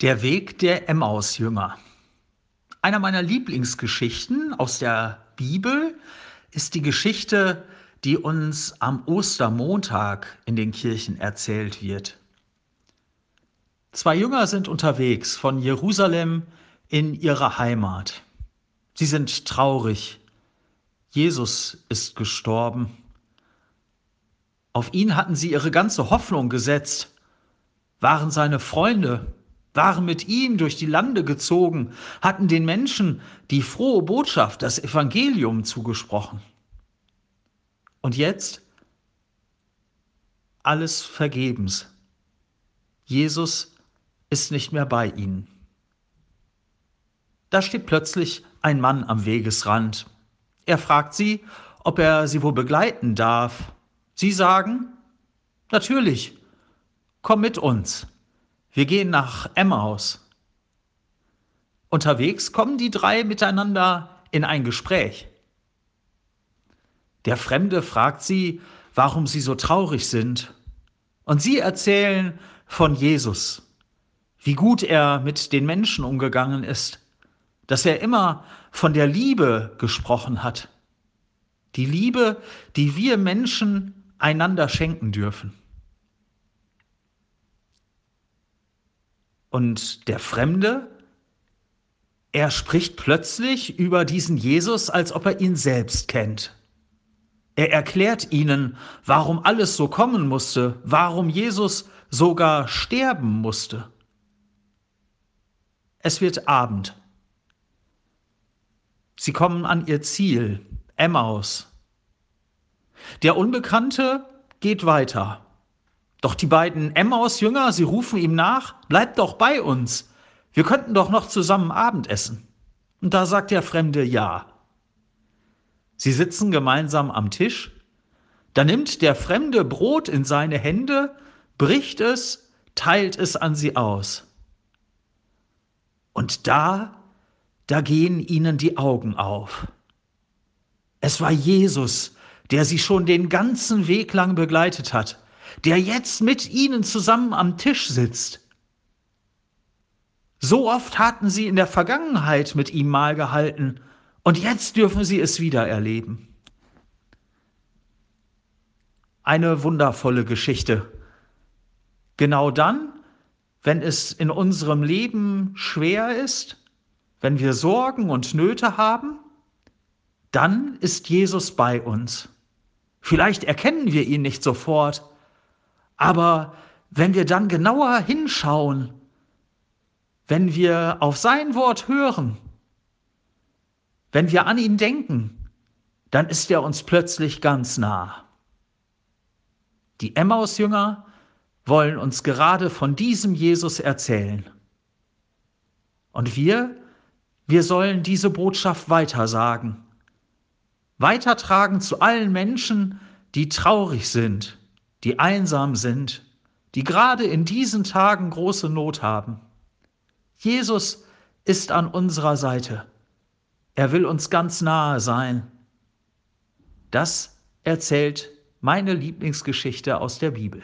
Der Weg der Emmaus-Jünger. Einer meiner Lieblingsgeschichten aus der Bibel ist die Geschichte, die uns am Ostermontag in den Kirchen erzählt wird. Zwei Jünger sind unterwegs von Jerusalem in ihre Heimat. Sie sind traurig. Jesus ist gestorben. Auf ihn hatten sie ihre ganze Hoffnung gesetzt, waren seine Freunde, waren mit ihm durch die Lande gezogen, hatten den Menschen die frohe Botschaft, das Evangelium zugesprochen. Und jetzt alles vergebens. Jesus ist nicht mehr bei ihnen. Da steht plötzlich ein Mann am Wegesrand. Er fragt sie, ob er sie wohl begleiten darf. Sie sagen, natürlich, komm mit uns. Wir gehen nach Emmaus. Unterwegs kommen die drei miteinander in ein Gespräch. Der Fremde fragt sie, warum sie so traurig sind. Und sie erzählen von Jesus, wie gut er mit den Menschen umgegangen ist, dass er immer von der Liebe gesprochen hat. Die Liebe, die wir Menschen einander schenken dürfen. Und der Fremde, er spricht plötzlich über diesen Jesus, als ob er ihn selbst kennt. Er erklärt ihnen, warum alles so kommen musste, warum Jesus sogar sterben musste. Es wird Abend. Sie kommen an ihr Ziel, Emmaus. Der Unbekannte geht weiter. Doch die beiden Emmaus-Jünger, sie rufen ihm nach, bleib doch bei uns. Wir könnten doch noch zusammen Abendessen. Und da sagt der Fremde ja. Sie sitzen gemeinsam am Tisch. Da nimmt der Fremde Brot in seine Hände, bricht es, teilt es an sie aus. Und da, da gehen ihnen die Augen auf. Es war Jesus, der sie schon den ganzen Weg lang begleitet hat der jetzt mit ihnen zusammen am Tisch sitzt. So oft hatten sie in der Vergangenheit mit ihm Mahl gehalten, und jetzt dürfen sie es wieder erleben. Eine wundervolle Geschichte. Genau dann, wenn es in unserem Leben schwer ist, wenn wir Sorgen und Nöte haben, dann ist Jesus bei uns. Vielleicht erkennen wir ihn nicht sofort, aber wenn wir dann genauer hinschauen, wenn wir auf sein Wort hören, wenn wir an ihn denken, dann ist er uns plötzlich ganz nah. Die Emmaus-Jünger wollen uns gerade von diesem Jesus erzählen. Und wir, wir sollen diese Botschaft weitersagen, weitertragen zu allen Menschen, die traurig sind, die einsam sind, die gerade in diesen Tagen große Not haben. Jesus ist an unserer Seite. Er will uns ganz nahe sein. Das erzählt meine Lieblingsgeschichte aus der Bibel.